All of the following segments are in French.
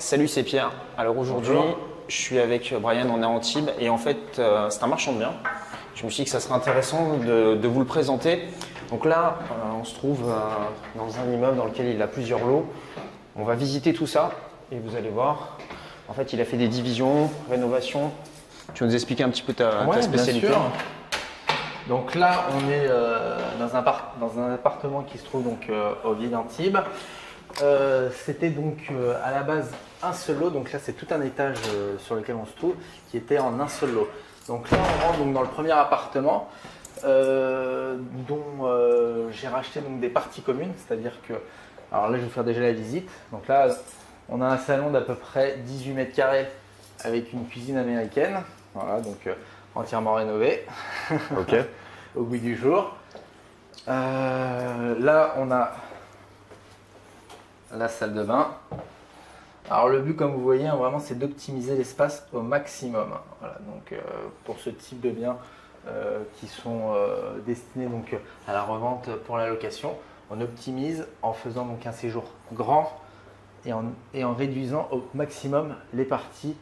Salut, c'est Pierre. Alors aujourd'hui, je suis avec Brian, on est à Antibes et en fait, euh, c'est un marchand de biens. Je me suis dit que ça serait intéressant de, de vous le présenter. Donc là, euh, on se trouve euh, dans un immeuble dans lequel il a plusieurs lots. On va visiter tout ça et vous allez voir. En fait, il a fait des divisions, rénovations. Tu vas nous expliquer un petit peu ta, ta Ouais, bien spécialité sûr. Donc là, on est dans, un dans un appartement qui se trouve donc au Vieil Antibes. Euh, C'était donc euh, à la base un seul lot. Donc là, c'est tout un étage euh, sur lequel on se trouve qui était en un seul lot. Donc là, on rentre donc dans le premier appartement euh, dont euh, j'ai racheté donc des parties communes. C'est-à-dire que, alors là, je vais vous faire déjà la visite. Donc là, on a un salon d'à peu près 18 mètres carrés avec une cuisine américaine. Voilà, donc entièrement rénové Ok. au goût du jour. Là, on a la salle de bain. Alors le but, comme vous voyez, hein, vraiment, c'est d'optimiser l'espace au maximum. Donc euh, pour ce type de biens euh, qui sont euh, destinés donc à la revente pour la location, on optimise en faisant donc un séjour grand et en, et en réduisant au maximum les parties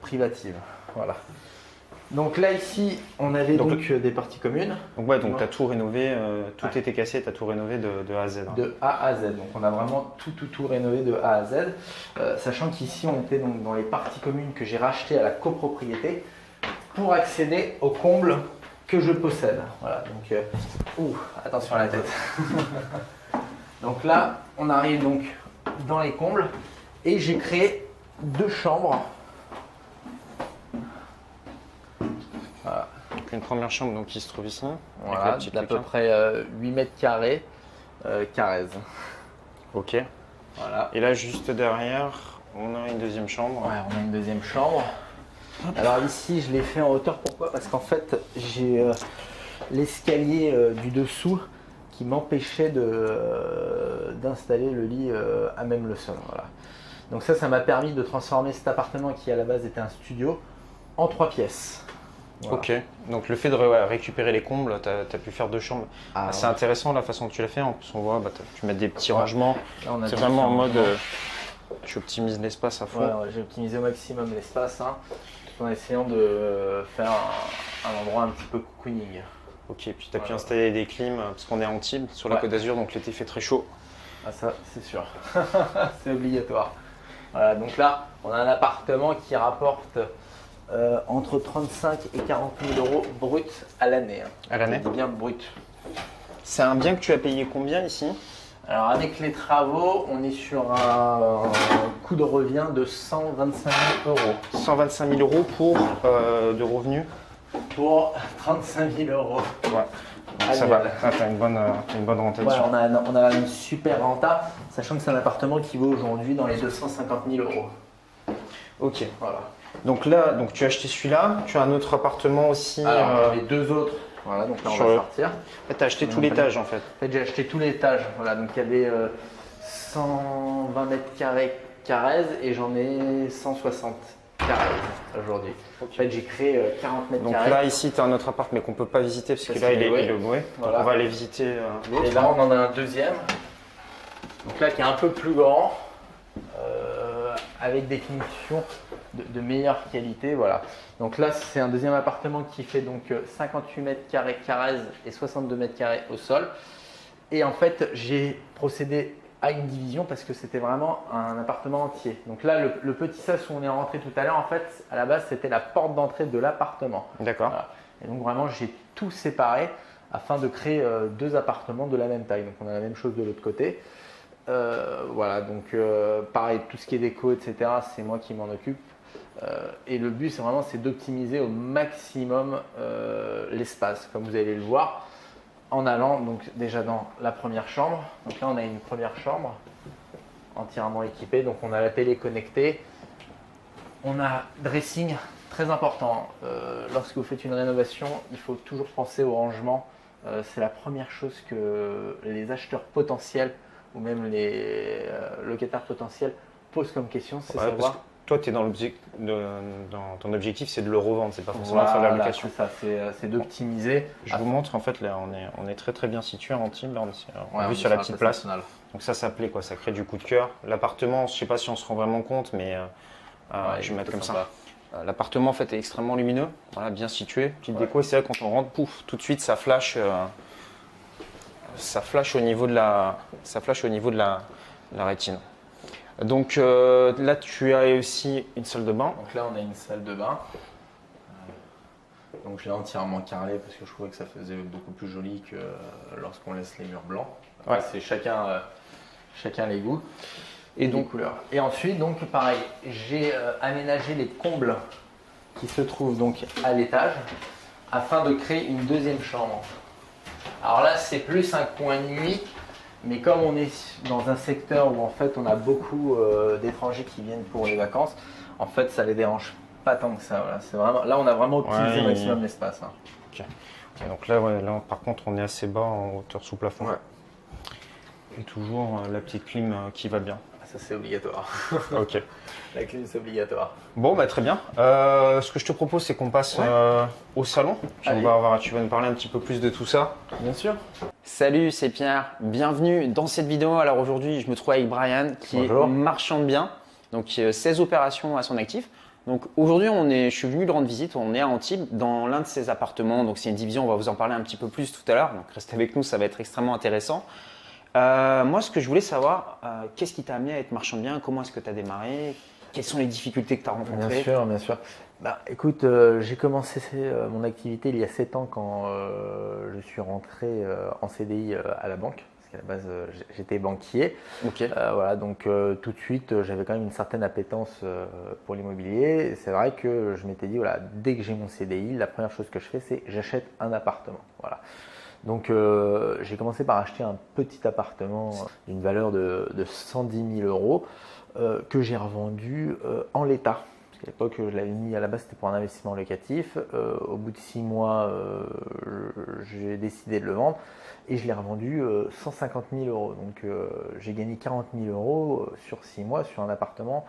privatives. Voilà. Donc là ici, on avait Donc, donc, euh, des parties communes Donc ouais, donc tu as tout rénové, euh, tout Ouais. était cassé, tu as tout rénové de, de A à Z. hein. de A à Z. Donc on a vraiment tout tout tout rénové de A à Z. Euh, sachant qu'ici on était donc dans les parties communes que j'ai rachetées à la copropriété pour accéder aux combles que je possède. Voilà. Donc euh, ouh, attention à la tête. donc là, on arrive donc dans les combles et j'ai créé deux chambres. Une première chambre donc, qui se trouve ici. Voilà, d'à peu près euh, 8 mètres carrés. Euh, Carrez. Ok. Voilà. Et là, juste derrière, on a une deuxième chambre. Ouais, on a une deuxième chambre. Alors ici, je l'ai fait en hauteur. Pourquoi? Parce qu'en fait, j'ai euh, l'escalier euh, du dessous qui m'empêchait euh, d'installer le lit euh, à même le sol. Voilà. Donc ça, ça m'a permis de transformer cet appartement qui à la base était un studio en trois pièces. Voilà. Ok. Donc le fait de ouais, récupérer les combles, tu as, pu faire deux chambres. Ah, c'est intéressant la façon que tu l'as fait. En plus, on voit, bah, tu mets des petits Ouais. rangements. C'est vraiment en mode. euh, tu optimises l'espace à fond. J'ai optimisé au maximum l'espace hein, tout en essayant de faire un, un endroit un petit peu cocooning. Ok. Puis tu as pu installer des clims euh, parce qu'on est à Antibes, sur la. Côte d'Azur, donc l'été fait très chaud. Ah ça, c'est sûr. c'est obligatoire. Voilà, donc là, on a un appartement qui rapporte euh, entre 35 et 40 000 euros brut à l'année. hein. À l'année dis bien brut. C'est un bien que tu as payé combien ici? Alors avec les travaux, on est sur un, coût de revient de 125 000 euros 125 000 euros pour euh, de revenus? pour 35 000 euros. Ouais. Ça va. Ah, t'as une bonne, euh, une bonne Ouais, rentabilité. on, a, on a une super renta, sachant que c'est un appartement qui vaut aujourd'hui dans les 250 000 euros. Ok. Voilà. Donc là, donc tu as acheté celui-là. Tu as un autre appartement aussi. Alors, euh, les deux autres, voilà, donc là on sur va le- sortir. En fait, tu as acheté tout l'étage en fait. En fait, j'ai acheté tout l'étage. Voilà, donc il y avait euh, 120 mètres carrés Carrez et j'en ai 160 Carrez aujourd'hui. En fait, j'ai créé euh, 40 mètres Donc carrés. là, ici, tu as un autre appart, mais qu'on peut pas visiter parce que là, il est, loué. Donc on va aller visiter euh, l'autre. et là, on en a un deuxième. Donc là, qui est un peu plus grand, euh, avec des finitions de, de meilleure qualité. Voilà. Donc là, c'est un deuxième appartement qui fait donc euh, 58 mètres carrés Carrez et 62 mètres carrés au sol. Et en fait, j'ai procédé à une division parce que c'était vraiment un appartement entier. Donc là, le, le petit sas où on est rentré tout à l'heure, en fait, à la base, c'était la porte d'entrée de l'appartement. D'accord. Voilà. Et donc vraiment, j'ai tout séparé afin de créer euh, deux appartements de la même taille. Donc on a la même chose de l'autre côté. Euh, voilà, donc euh, pareil, tout ce qui est déco, etc., c'est moi qui m'en occupe. Euh, et le but, c'est vraiment c'est d'optimiser au maximum l'espace, comme vous allez le voir, en allant donc déjà dans la première chambre. Donc là, on a une première chambre entièrement équipée. Donc on a la télé connectée, on a dressing très important. Lorsque vous faites une rénovation, il faut toujours penser au rangement. C'est la première chose que les acheteurs potentiels ou même les euh, locataires potentiels posent comme question, c'est Ouais, savoir toi, es dans, dans ton objectif, c'est de le revendre, c'est pas forcément de faire de la location. C'est ça, c'est d'optimiser. Je vous montre, en fait, là, on est, on est très très bien situé en Antibes. On, est, vu sur la petite place. Donc ça, ça plaît, quoi. Ça crée du coup de cœur. L'appartement, je sais pas si on se rend vraiment compte, mais je vais mettre comme ça. L'appartement en fait est extrêmement lumineux, voilà, bien situé, petite déco. Et c'est vrai quand on rentre, pouf, tout de suite ça flash, ça flash au niveau de la, ça flash au niveau de la rétine. Donc euh, là, tu as aussi une salle de bain. Donc là, on a une salle de bain. Euh, donc je l'ai entièrement carrelé parce que je trouvais que ça faisait beaucoup plus joli que euh, lorsqu'on laisse les murs blancs. Ouais. C'est chacun, chacun les goûts et, donc couleurs. Et ensuite, donc pareil, j'ai aménagé les combles qui se trouvent donc à l'étage afin de créer une deuxième chambre. Alors là, c'est plus un coin de nuit mais comme on est dans un secteur où en fait on a beaucoup euh, d'étrangers qui viennent pour les vacances, en fait ça les dérange pas tant que ça. C'est vraiment, là on a vraiment optimisé maximum l'espace. Hein. Donc là, là, par contre on est assez bas en hauteur sous plafond. Et toujours euh, la petite clim euh, qui va bien. Ah, ça c'est obligatoire. ok. La clim c'est obligatoire. Bon bah très bien. ce que je te propose c'est qu'on passe au salon. on va voir, tu vas nous parler un petit peu plus de tout ça. Bien sûr. Salut, c'est Pierre. Bienvenue dans cette vidéo. Alors aujourd'hui, je me trouve avec Brian qui est marchand de biens, donc 16 opérations à son actif. Donc aujourd'hui, on est, je suis venu lui rendre visite. On est à Antibes dans l'un de ses appartements. Donc c'est une division. On va vous en parler un petit peu plus tout à l'heure. Donc restez avec nous, ça va être extrêmement intéressant. Euh, moi, ce que je voulais savoir, euh, qu'est-ce qui t'a amené à être marchand de biens? Comment est-ce que tu as démarré? Quelles sont les difficultés que tu as rencontrées? Bien sûr, bien sûr. Bah, écoute, euh, j'ai commencé mon activité il y a 7 ans quand je suis rentré en CDI à la banque. Parce qu'à la base, j'étais banquier. voilà, donc tout de suite, j'avais quand même une certaine appétence pour l'immobilier. C'est vrai que je m'étais dit, voilà, dès que j'ai mon CDI, la première chose que je fais, c'est j'achète un appartement. Voilà. Donc j'ai commencé par acheter un petit appartement d'une valeur de, de 110 000 euros que j'ai revendu en l'état. À l'époque, je l'avais mis à la base, c'était pour un investissement locatif. Euh, au bout de six mois, euh, j'ai décidé de le vendre et je l'ai revendu 150 euh, 000 euros. Donc j'ai gagné 40 000 euros sur six mois sur un appartement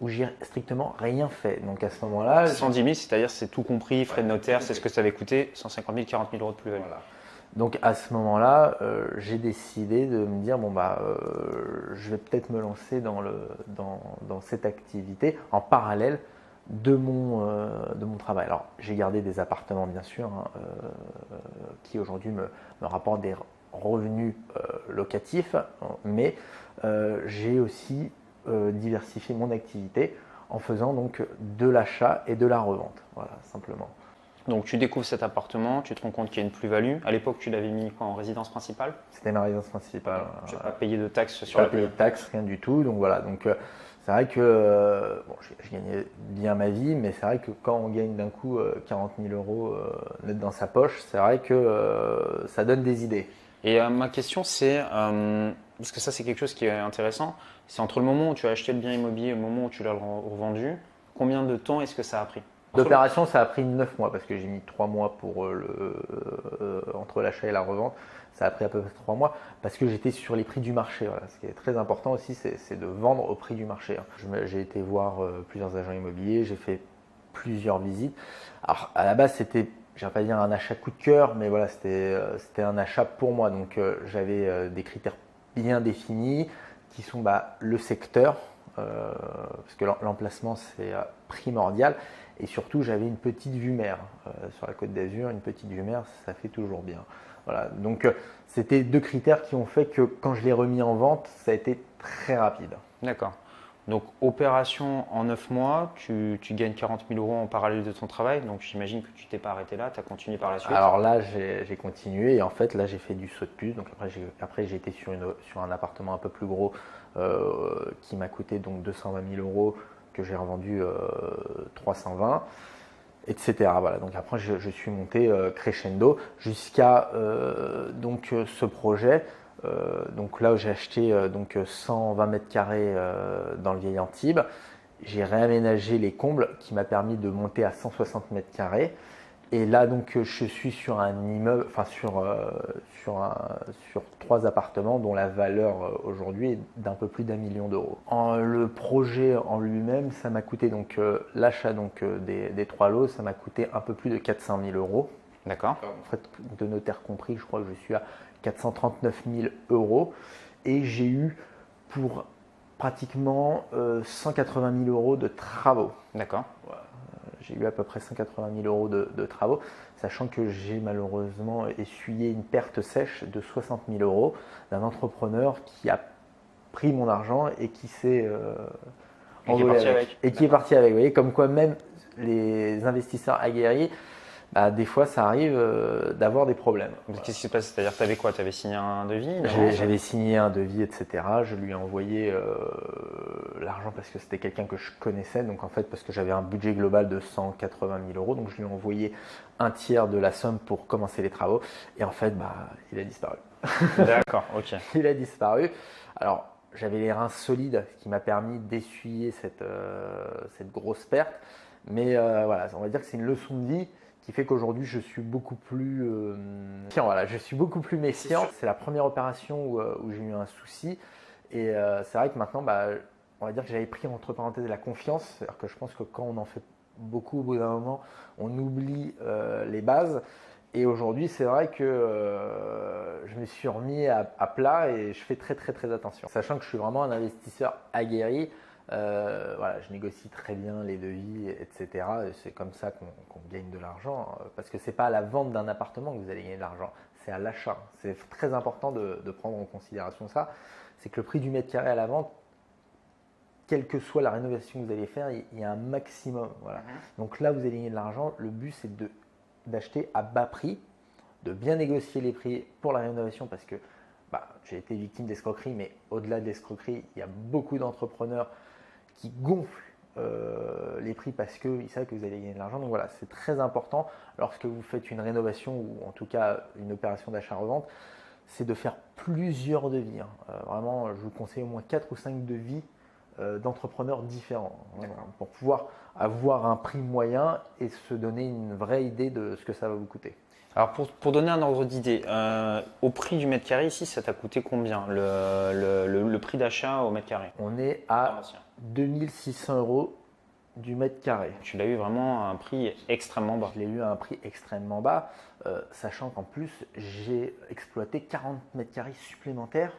où j'ai strictement rien fait. Donc à ce moment-là. 110 000, c'est-à-dire c'est tout compris, frais de notaire, c'est ce que ça avait coûté, 150 000, 40 000 euros de plus-value. Donc à ce moment-là, j'ai décidé de me dire bon bah je vais peut-être me lancer dans, le, dans, cette activité en parallèle de mon, euh, de mon travail. Alors j'ai gardé des appartements bien sûr hein, euh, qui aujourd'hui me, me, rapportent des revenus euh, locatifs, mais j'ai aussi diversifié mon activité en faisant donc de l'achat et de la revente. Voilà, simplement. Donc tu découvres cet appartement, tu te rends compte qu'il y a une plus-value. À l'époque, tu l'avais mis en résidence principale? C'était ma résidence principale. Tu n'as pas payé de taxes sur pas la payé de taxes, rien du tout. Donc voilà, donc c'est vrai que euh, bon, je, gagnais bien ma vie, mais c'est vrai que quand on gagne d'un coup 40 euh, 000 euros euh, net dans sa poche, c'est vrai que ça donne des idées. Et ma question, c'est, parce que ça c'est quelque chose qui est intéressant, c'est entre le moment où tu as acheté le bien immobilier et le moment où tu l'as revendu, combien de temps est-ce que ça a pris? D'opération, ça a pris 9 mois parce que j'ai mis 3 mois pour le, entre l'achat et la revente. Ça a pris à peu près 3 mois parce que j'étais sur les prix du marché. Ce qui est très important aussi, c'est de vendre au prix du marché. Hein. J'ai été voir euh, plusieurs agents immobiliers, j'ai fait plusieurs visites. Alors à la base, c'était, je pas dire un achat coup de cœur, mais voilà, c'était euh, un achat pour moi. Donc euh, j'avais des critères bien définis qui sont bah, le secteur, parce que l'emplacement c'est primordial et surtout, j'avais une petite vue mer euh, sur la côte d'Azur. Une petite vue mer, ça fait toujours bien. Voilà. Donc, euh, c'était deux critères qui ont fait que quand je l'ai remis en vente, ça a été très rapide. D'accord. Donc, opération en 9 mois, tu, gagnes 40 000 euros en parallèle de ton travail. Donc, j'imagine que tu t'es pas arrêté là, tu as continué par la suite. Alors là, j'ai continué et en fait, là, j'ai fait du saut de puce. Donc, après, j'ai été sur, une, sur un appartement un peu plus gros euh, qui m'a coûté donc 220 000 euros que j'ai revendu 320 euh, etc. Voilà. Donc après, je, suis monté euh, crescendo jusqu'à euh, ce projet. donc là, j'ai acheté donc 120 mètres carrés dans le vieil Antibes. J'ai réaménagé les combles qui m'a permis de monter à 160 mètres carrés. Et là, donc, je suis sur un immeuble, enfin, sur, euh, sur, un, sur trois appartements dont la valeur euh, aujourd'hui est d'un peu plus d'un million d'euros. Le projet en lui-même, ça m'a coûté, donc, euh, l'achat donc, des, des, trois lots, ça m'a coûté un peu plus de 400 000 euros. D'accord. En fait, de notaire compris, je crois que je suis à 439 000 euros. Et j'ai eu pour pratiquement 180 000 euros de travaux. D'accord j'ai eu à peu près 180 000 euros de, travaux, sachant que j'ai malheureusement essuyé une perte sèche de 60 000 euros d'un entrepreneur qui a pris mon argent et qui s'est euh, avec. Et qui est parti avec. Vous voyez, comme quoi même les investisseurs aguerris bah, des fois ça arrive euh, d'avoir des problèmes. Qu'est-ce qui se passe C'est-à-dire, tu avais quoi? Tu avais signé un devis J'avais signé un devis, etc. Je lui ai envoyé euh, l'argent parce que c'était quelqu'un que je connaissais. Donc en fait, parce que j'avais un budget global de 180 000 euros. Donc je lui ai envoyé un tiers de la somme pour commencer les travaux. Et en fait, bah, il a disparu. D'accord, ok. il a disparu. Alors, j'avais les reins solides, ce qui m'a permis d'essuyer cette, euh, cette grosse perte. Mais voilà, on va dire que c'est une leçon de vie qui fait qu'aujourd'hui je suis beaucoup plus euh, voilà, je suis beaucoup plus méfiant. C'est la première opération où, euh, j'ai eu un souci et euh, c'est vrai que maintenant bah, on va dire que j'avais pris entre parenthèses la confiance, c'est-à-dire que je pense que quand on en fait beaucoup au bout d'un moment, on oublie les bases. Et aujourd'hui, c'est vrai que je me suis remis à, à, plat et je fais très très très attention. Sachant que je suis vraiment un investisseur aguerri, euh, voilà, je négocie très bien les devis, etc. C'est comme ça qu'on gagne de l'argent, euh, parce que c'est pas à la vente d'un appartement que vous allez gagner de l'argent, c'est à l'achat. C'est très important de, prendre en considération ça. C'est que le prix du mètre carré à la vente, quelle que soit la rénovation que vous allez faire, il y a un maximum. Voilà. Mhm. Donc là, vous allez gagner de l'argent. Le but, c'est d'acheter à bas prix, de bien négocier les prix pour la rénovation, parce que bah, j'ai été victime d'escroquerie, mais au-delà de l'escroquerie, il y a beaucoup d'entrepreneurs qui gonflent euh, les prix parce qu'ils savent que vous allez gagner de l'argent. Donc voilà, c'est très important lorsque vous faites une rénovation ou en tout cas une opération d'achat-revente, c'est de faire plusieurs devis. Hein. Euh, vraiment, je vous conseille au moins 4 ou 5 devis euh, d'entrepreneurs différents pour pouvoir avoir un prix moyen et se donner une vraie idée de ce que ça va vous coûter. Alors pour, donner un ordre d'idée, au prix du mètre carré ici, ça t'a coûté combien le, prix d'achat au mètre carré? On est à 2600 euros du mètre carré. Tu l'as eu vraiment à un prix extrêmement bas. Je l'ai eu à un prix extrêmement bas, euh, sachant qu'en plus j'ai exploité 40 mètres carrés supplémentaires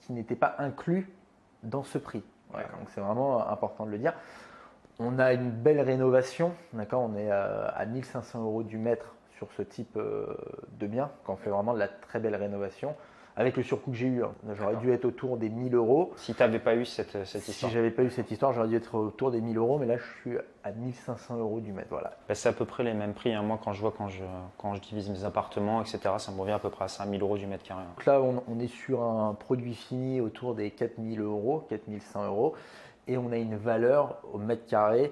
qui n'étaient pas inclus dans ce prix. donc c'est vraiment important de le dire. On a une belle rénovation, d'accord? On est à, 1500 euros du mètre sur ce type euh, de bien, quand on fait vraiment de la très belle rénovation avec le surcoût que j'ai eu. Hein. J'aurais dû être autour des 1000 euros. Si tu n'avais pas eu cette, cette histoire Si j'avais pas eu cette histoire, j'aurais dû être autour des 1000 euros, mais là je suis à 1500 euros du mètre. Voilà. Bah, c'est à peu près les mêmes prix. Hein. Moi, quand je vois, quand je, quand je divise mes appartements, etc., ça me revient à peu près à 5000 euros du mètre carré. Donc là, on, est sur un produit fini autour des 4000 euros, 4100 euros, et on a une valeur au mètre carré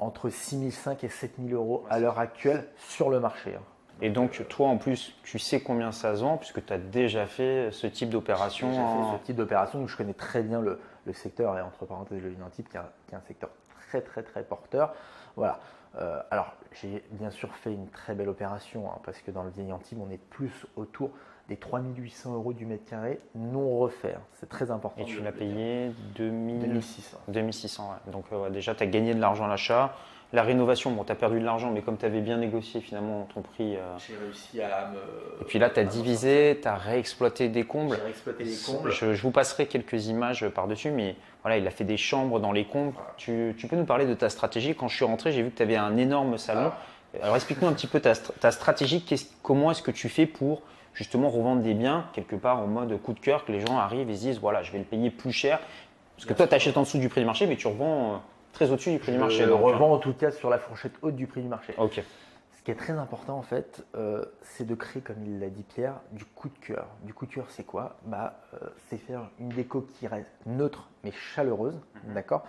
entre 6005 et 7000 euros à l'heure actuelle sur le marché. Hein. Et donc, toi, en plus, tu sais combien ça se vend, puisque tu as déjà fait ce type d'opération. J'ai fait ce type d'opération, je connais très bien le, secteur, et entre parenthèses, le type qui, qui est un secteur très, très, très porteur. Voilà. Euh, alors, j'ai bien sûr fait une très belle opération, hein, parce que dans le vieil Antibes, on est plus autour des 3800 euros du mètre carré non refait. C'est très important. Et tu l'as payé 2600. 2600, Donc, euh, déjà, tu as gagné de l'argent à l'achat. La rénovation, bon, tu as perdu de l'argent, mais comme tu avais bien négocié finalement ton prix. Euh, J'ai réussi à me. Et puis là, tu as divisé, tu as réexploité des combles. J'ai réexploité des combles. Je, vous passerai quelques images par-dessus, mais voilà, il a fait des chambres dans les combles. Tu, peux nous parler de ta stratégie Quand je suis rentré, j'ai vu que tu avais un énorme salon. Ah. Alors explique-nous un petit peu ta, ta stratégie. comment est-ce que tu fais pour justement revendre des biens quelque part en mode coup de cœur, que les gens arrivent et se disent voilà, je vais le payer plus cher Parce que toi, tu achètes en dessous du prix du marché, mais tu revends euh, très au-dessus du prix du marché. Je revends en tout cas sur la fourchette haute du prix du marché. Ok. Ce qui est très important en fait, euh, c'est de créer, comme il l'a dit Pierre, du coup de cœur. Du coup de cœur, c'est quoi? Bah, euh, C'est faire une déco qui reste neutre mais chaleureuse, mhm. d'accord?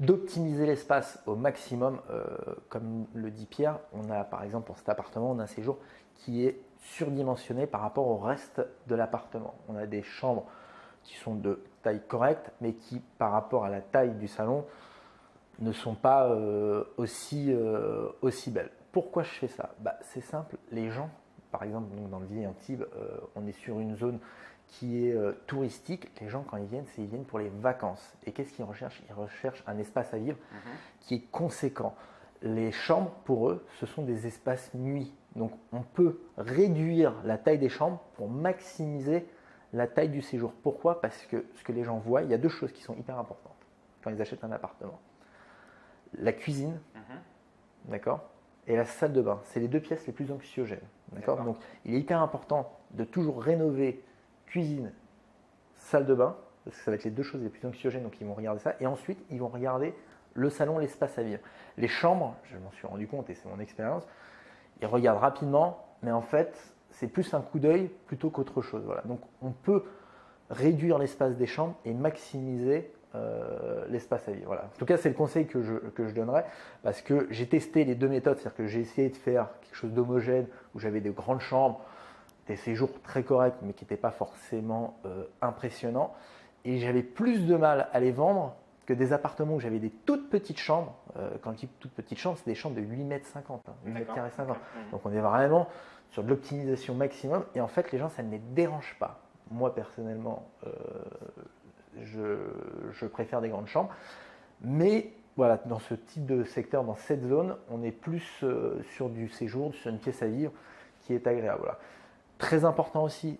D'optimiser l'espace au maximum, euh, comme le dit Pierre. On a par exemple pour cet appartement, on a un séjour qui est surdimensionné par rapport au reste de l'appartement. On a des chambres qui sont de taille correcte, mais qui par rapport à la taille du salon ne sont pas euh, aussi, euh, aussi belles. Pourquoi je fais ça? Bah, C'est simple, les gens, par exemple, dans le vieil Antibes, euh, on est sur une zone qui est touristique. Les gens, quand ils viennent, c'est ils viennent pour les vacances. Et qu'est-ce qu'ils recherchent? Ils recherchent un espace à vivre Mhm. qui est conséquent. Les chambres, pour eux, ce sont des espaces nuits. Donc, on peut réduire la taille des chambres pour maximiser la taille du séjour. Pourquoi? Parce que ce que les gens voient, il y a deux choses qui sont hyper importantes quand ils achètent un appartement. La cuisine, Mhm. d'accord? Et la salle de bain. C'est les deux pièces les plus anxiogènes. D'accord? D'accord. Donc, il est hyper important de toujours rénover cuisine, salle de bain, parce que ça va être les deux choses les plus anxiogènes, donc ils vont regarder ça. Et ensuite, ils vont regarder le salon, l'espace à vivre. Les chambres, je m'en suis rendu compte et c'est mon expérience, ils regardent rapidement, mais en fait, c'est plus un coup d'œil plutôt qu'autre chose. Voilà. Donc, on peut réduire l'espace des chambres et maximiser euh, l'espace à vivre. Voilà. En tout cas, c'est le conseil que je, que je donnerais parce que j'ai testé les deux méthodes, c'est-à-dire que j'ai essayé de faire quelque chose d'homogène où j'avais des grandes chambres, des séjours très corrects mais qui n'étaient pas forcément euh, impressionnants et j'avais plus de mal à les vendre que des appartements où j'avais des toutes petites chambres. Euh, quand je dis toutes petites chambres, c'est des chambres de 8 mètres 50, hein, 8 mètres D'accord. carrés 50. Mhm. Donc on est vraiment sur de l'optimisation maximum et en fait les gens ça ne les dérange pas. Moi personnellement euh, je, je préfère des grandes chambres mais voilà dans ce type de secteur, dans cette zone, on est plus euh, sur du séjour, sur une pièce à vivre qui est agréable. Voilà. Très important aussi,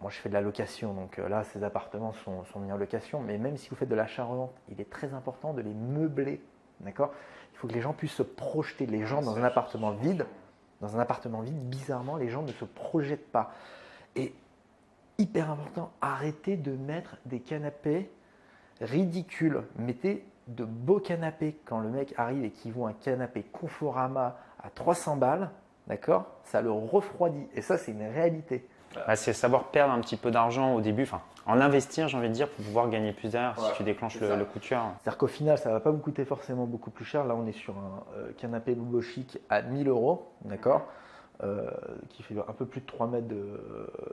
moi je fais de la location donc euh, là ces appartements sont, mis en location mais même si vous faites de l'achat-revente, il est très important de les meubler. D'accord? Il faut que les gens puissent se projeter. Les gens dans un appartement vide, dans un appartement vide, bizarrement, les gens ne se projettent pas. Et hyper important, arrêtez de mettre des canapés ridicules. Mettez de beaux canapés quand le mec arrive et qu'il voit un canapé Conforama à 300 balles, d'accord? Ça le refroidit. Et ça, c'est une réalité. Bah, c'est savoir perdre un petit peu d'argent au début, enfin en investir, j'ai envie de dire, pour pouvoir gagner plus derrière Voilà, si tu déclenches le, ça. le coup de cœur. C'est-à-dire qu'au final, ça ne va pas vous coûter forcément beaucoup plus cher. Là, on est sur un euh, canapé Bobo Chic à 1000 euros, d'accord Euh, Qui fait un peu plus de 3 mètres de,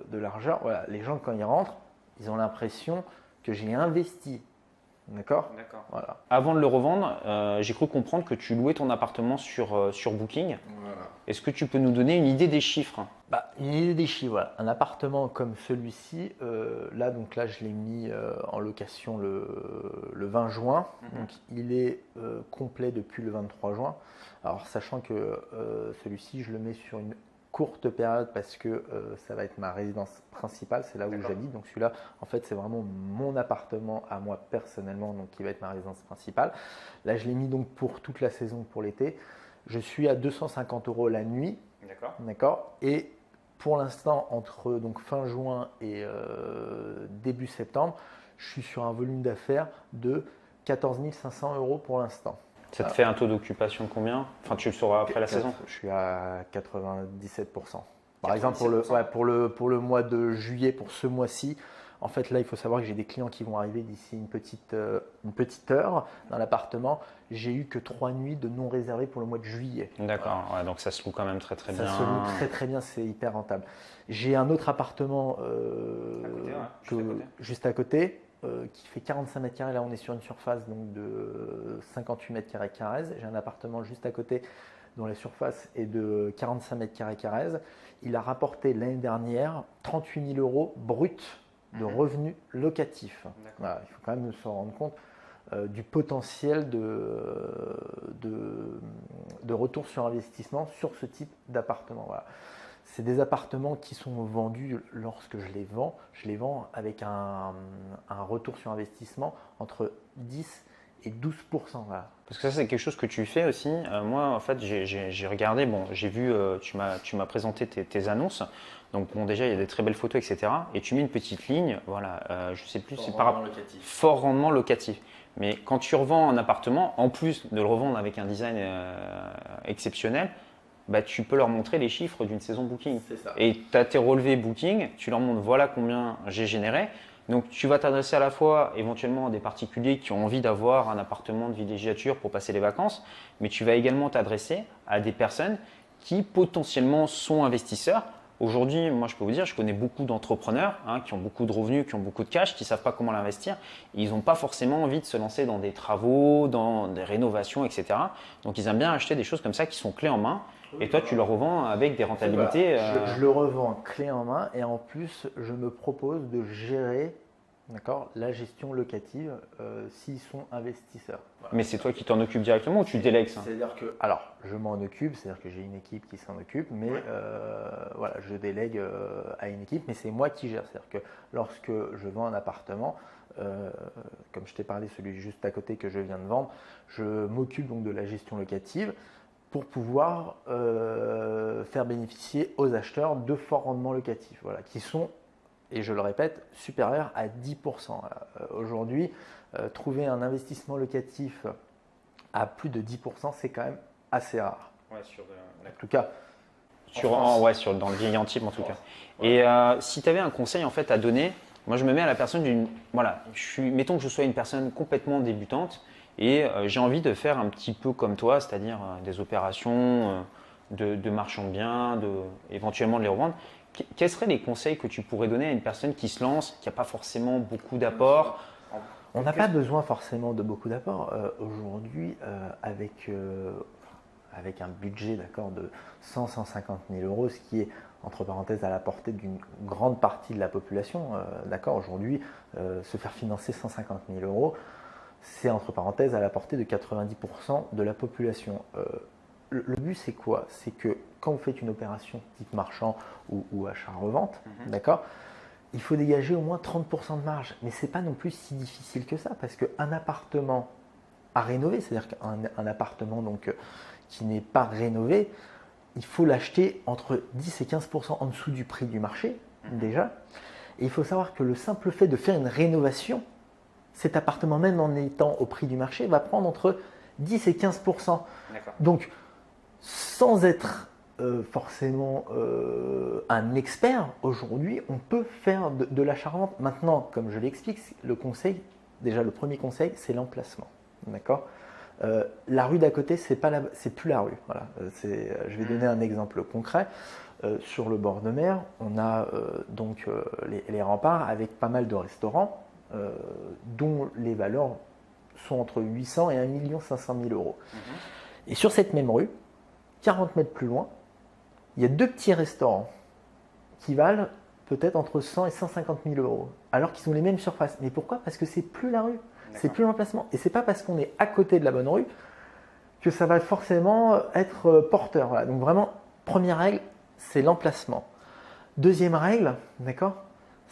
de largeur. Voilà, les gens, quand ils rentrent, ils ont l'impression que j'ai investi, d'accord D'accord. Voilà. Avant de le revendre, euh, j'ai cru comprendre que tu louais ton appartement sur, euh, sur Booking. Est-ce que tu peux nous donner une idée des chiffres? Bah, une idée des chiffres. voilà. Un appartement comme celui-ci, euh, là, donc là, je l'ai mis euh, en location le, le 20 juin. Mhm. Donc, il est euh, complet depuis le 23 juin. Alors, sachant que euh, celui-ci, je le mets sur une courte période parce que euh, ça va être ma résidence principale, c'est là où j'habite. Donc, celui-là, en fait, c'est vraiment mon appartement à moi personnellement, donc qui va être ma résidence principale. Là, je l'ai mis donc pour toute la saison pour l'été. Je suis à 250 euros la nuit. D'accord. D'accord Et pour l'instant, entre donc fin juin et euh, début septembre, je suis sur un volume d'affaires de 14 500 euros pour l'instant. Ça te Ah. fait un taux d'occupation combien? Enfin, tu le sauras après la saison. Je suis à 97%. Par exemple, pour le, ouais, pour, le, pour le mois de juillet, pour ce mois-ci, en fait, là, il faut savoir que j'ai des clients qui vont arriver d'ici une petite, euh, une petite heure dans l'appartement. J'ai eu que trois nuits de non réservées pour le mois de juillet. D'accord. Ouais, donc ça se loue quand même très très Ça bien. se loue très très bien, c'est hyper rentable. J'ai un autre appartement euh, À côté, ouais, juste que- à côté. juste à côté, euh, qui fait 45 mètres carrés. Là, on est sur une surface donc, de 58 mètres carrés Carrez. J'ai un appartement juste à côté dont la surface est de 45 mètres carrés Carrez. Il a rapporté l'année dernière 38 000 euros bruts de Mhm. revenus locatifs. Voilà, il faut quand même se rendre compte euh, du potentiel de, de, de retour sur investissement sur ce type d'appartement. Voilà. C'est des appartements qui sont vendus lorsque je les vends. Je les vends avec un, un retour sur investissement entre 10 et 12 voilà. Parce que ça, c'est quelque chose que tu fais aussi. Euh, moi, en fait, j'ai- regardé, bon, j'ai vu, euh, tu m'as tu m'as présenté tes, tes annonces. Donc, bon, déjà, il y a des très belles photos, etc. Et tu mets une petite ligne, voilà, euh, je sais plus, c'est par rapport fort rendement locatif. Mais quand tu revends un appartement, en plus de le revendre avec un design euh, exceptionnel, bah, tu peux leur montrer les chiffres d'une saison booking. Ça. Et tu as tes relevés booking, tu leur montres voilà combien j'ai généré. Donc tu vas t'adresser à la fois éventuellement à des particuliers qui ont envie d'avoir un appartement de villégiature pour passer les vacances, mais tu vas également t'adresser à des personnes qui potentiellement sont investisseurs Aujourd'hui, moi, je peux vous dire, je connais beaucoup d'entrepreneurs hein, qui ont beaucoup de revenus, qui ont beaucoup de cash, qui ne savent pas comment l'investir. Ils n'ont pas forcément envie de se lancer dans des travaux, dans des rénovations, etc. Donc, ils aiment bien acheter des choses comme ça qui sont clés en main. Et toi, tu le revends avec des rentabilités. Euh, je, le revends clé en main et en plus, je me propose de gérer D'accord La gestion locative, euh, s'ils sont investisseurs. Mais c'est toi qui t'en occupes directement ou tu délègues ça C'est-à-dire que, alors, je m'en occupe, c'est-à-dire que j'ai une équipe qui s'en occupe, mais euh, voilà, je délègue euh, à une équipe, mais c'est moi qui gère. C'est-à-dire que lorsque je vends un appartement, comme je t'ai parlé, celui juste à côté que je viens de vendre, je m'occupe donc de la gestion locative pour pouvoir faire bénéficier aux acheteurs de forts rendements locatifs, voilà, qui sont et je le répète, supérieur à 10%. Euh, aujourd'hui, euh, trouver un investissement locatif à plus de 10%, c'est quand même assez rare. Ouais, sur, euh, en tout cas, sur, ouais, sur, dans le vieil Antibes en tout cas. Et si tu avais un conseil en fait à donner, moi je me mets à la personne d'une. Voilà, je suis, mettons que je sois une personne complètement débutante et j'ai envie de faire un petit peu comme toi, c'est-à-dire des opérations de, de marchand de biens, de, éventuellement de les revendre. Quels seraient les conseils que tu pourrais donner à une personne qui se lance, qui n'a pas forcément beaucoup d'apports? On n'a pas besoin forcément de beaucoup d'apports. Euh, aujourd'hui, euh, avec, euh, avec un budget de 100-150 000 euros, ce qui est entre parenthèses à la portée d'une grande partie de la population, d'accord, aujourd'hui, se faire financer 150 000 euros, c'est entre parenthèses à la portée de 90% de la population le, but, c'est quoi? C'est que quand vous faites une opération type marchand ou, achat-revente, mhm. d'accord il faut dégager au moins 30% de marge. Mais ce n'est pas non plus si difficile que ça, parce qu'un appartement à rénover, c'est-à-dire qu'un appartement donc, euh, qui n'est pas rénové, il faut l'acheter entre 10 et 15% en dessous du prix du marché, mhm. déjà. Et il faut savoir que le simple fait de faire une rénovation, cet appartement, même en étant au prix du marché, va prendre entre 10 et 15%. Donc, sans être euh, forcément euh, un expert, aujourd'hui, on peut faire de, l'achat-revente. Maintenant, comme je l'explique, le conseil, déjà le premier conseil, c'est l'emplacement. D'accord? Euh, La rue d'à côté, c'est pas c'est plus la rue. Voilà. je vais donner un exemple concret. sur le bord de mer, on a donc les, remparts avec pas mal de restaurants dont les valeurs sont entre 800 et 1 500 000 euros. Mhm. Et sur cette même rue, 40 mètres plus loin, il y a deux petits restaurants qui valent peut-être entre 100 et 150 000 euros, alors qu'ils ont les mêmes surfaces. Mais pourquoi? Parce que c'est plus la rue, c'est plus l'emplacement. Et c'est pas parce qu'on est à côté de la bonne rue que ça va forcément être euh, porteur. Donc vraiment, première règle, c'est l'emplacement. Deuxième règle, d'accord?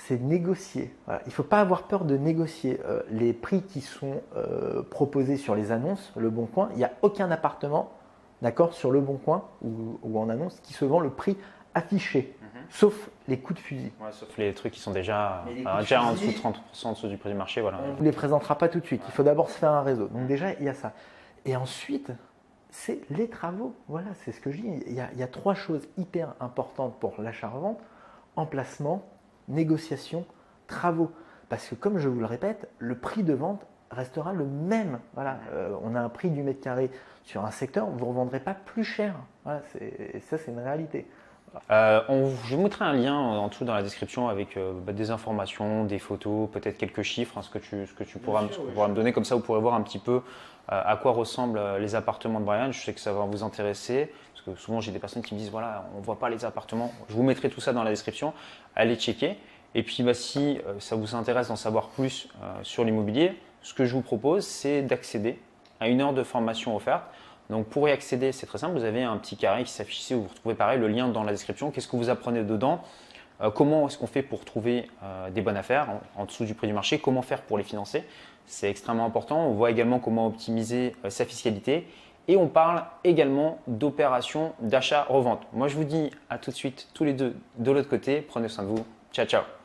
C'est négocier. Il ne faut pas avoir peur de négocier. Euh, les prix qui sont euh, proposés sur les annonces, le bon coin, il n'y a aucun appartement d'accord, sur le bon coin ou, en annonce qui se vend le prix affiché, mhm. sauf les coups de fusil. sauf les trucs qui sont déjà, déjà en dessous de 30% en dessous du prix du marché. Voilà. On ne les présentera pas tout de suite. Il faut d'abord se faire un réseau. Donc déjà, il y a ça. Et ensuite, c'est les travaux. Voilà, c'est ce que je dis. Il y, a, il y a trois choses hyper importantes pour l'achat-revente. Emplacement, négociation, travaux. Parce que comme je vous le répète, le prix de vente restera le même. Euh, on a un prix du mètre carré sur un secteur, vous ne revendrez pas plus cher. Ça, c'est une réalité. Euh, on, je vous mettrai un lien en dessous dans la description avec euh, bah, des informations, des photos, peut-être quelques chiffres, hein, ce que tu, ce que tu pourras, me donner. Comme ça, vous pourrez voir un petit peu à quoi ressemblent les appartements de Brian. Je sais que ça va vous intéresser. Parce que souvent, j'ai des personnes qui me disent voilà, on ne voit pas les appartements. Je vous mettrai tout ça dans la description. Allez checker. Et puis, bah, si ça vous intéresse d'en savoir plus sur l'immobilier, ce que je vous propose, c'est d'accéder à une heure de formation offerte. Donc pour y accéder, c'est très simple, vous avez un petit carré qui s'affiche ici, où vous retrouvez pareil le lien dans la description. Qu'est-ce que vous apprenez dedans? Euh, Comment est-ce qu'on fait pour trouver euh, des bonnes affaires en, dessous du prix du marché? Comment faire pour les financer? C'est extrêmement important. On voit également comment optimiser euh, sa fiscalité. Et on parle également d'opérations d'achat-revente. Moi je vous dis à tout de suite tous les deux de l'autre côté. Prenez soin de vous. Ciao ciao